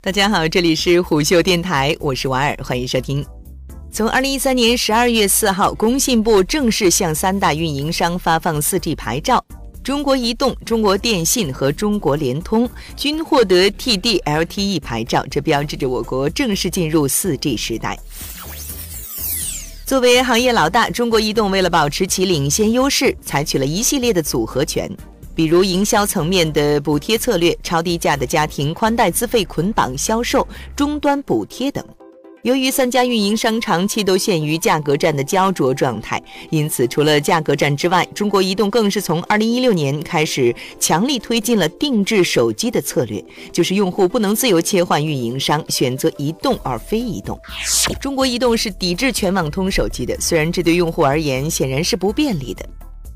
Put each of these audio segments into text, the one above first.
大家好，这里是虎嗅电台，我是婉儿，欢迎收听。从二零一三年十二月四号，工信部正式向三大运营商发放四 G 牌照，中国移动、中国电信和中国联通均获得 TD-LTE 牌照，这标志着我国正式进入四 G 时代。作为行业老大，中国移动为了保持其领先优势，采取了一系列的组合拳。比如营销层面的补贴策略、超低价的家庭宽带资费捆绑销售、终端补贴等。由于三家运营商长期都陷于价格战的焦灼状态，因此除了价格战之外，中国移动更是从2016年开始强力推进了定制手机的策略，就是用户不能自由切换运营商，选择移动而非移动。中国移动是抵制全网通手机的，虽然这对用户而言显然是不便利的。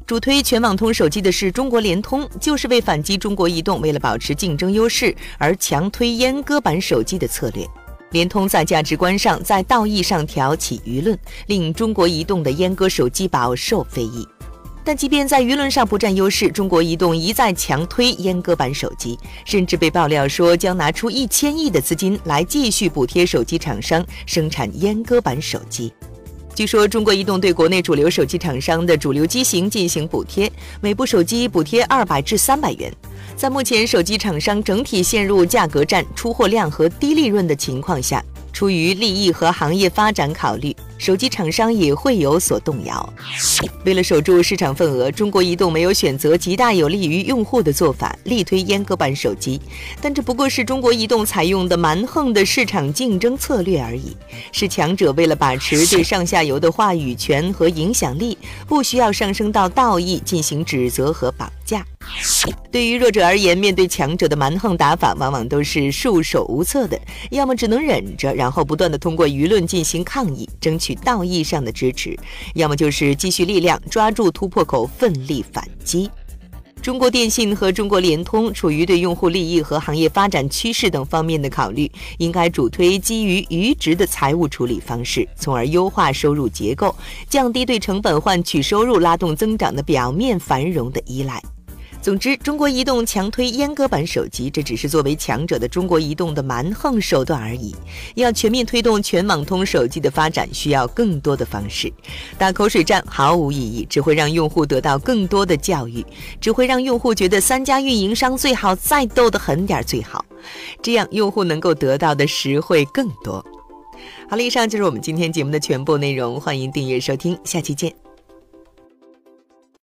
主推全网通手机的是中国联通，就是为反击中国移动为了保持竞争优势而强推阉割版手机的策略。联通在价值观上、在道义上挑起舆论，令中国移动的阉割手机饱受非议。但即便在舆论上不占优势，中国移动一再强推阉割版手机，甚至被爆料说将拿出一千亿的资金来继续补贴手机厂商生产阉割版手机。据说，中国移动对国内主流手机厂商的主流机型进行补贴，每部手机补贴二百至三百元。在目前手机厂商整体陷入价格战、出货量和低利润的情况下，出于利益和行业发展考虑。手机厂商也会有所动摇。为了守住市场份额，中国移动没有选择极大有利于用户的做法，力推阉割版手机。但这不过是中国移动采用的蛮横的市场竞争策略而已，是强者为了把持对上下游的话语权和影响力，不需要上升到道义进行指责和绑架。对于弱者而言，面对强者的蛮横打法，往往都是束手无策的，要么只能忍着，然后不断的通过舆论进行抗议，争取道义上的支持；要么就是积蓄力量，抓住突破口，奋力反击。中国电信和中国联通处于对用户利益和行业发展趋势等方面的考虑，应该主推基于余值的财务处理方式，从而优化收入结构，降低对成本换取收入、拉动增长的表面繁荣的依赖。总之，中国移动强推阉割版手机，这只是作为强者的中国移动的蛮横手段而已。要全面推动全网通手机的发展，需要更多的方式。打口水战毫无意义，只会让用户得到更多的教育，只会让用户觉得三家运营商最好再斗得狠点最好，这样用户能够得到的实惠更多。好了，以上就是我们今天节目的全部内容，欢迎订阅收听，下期见。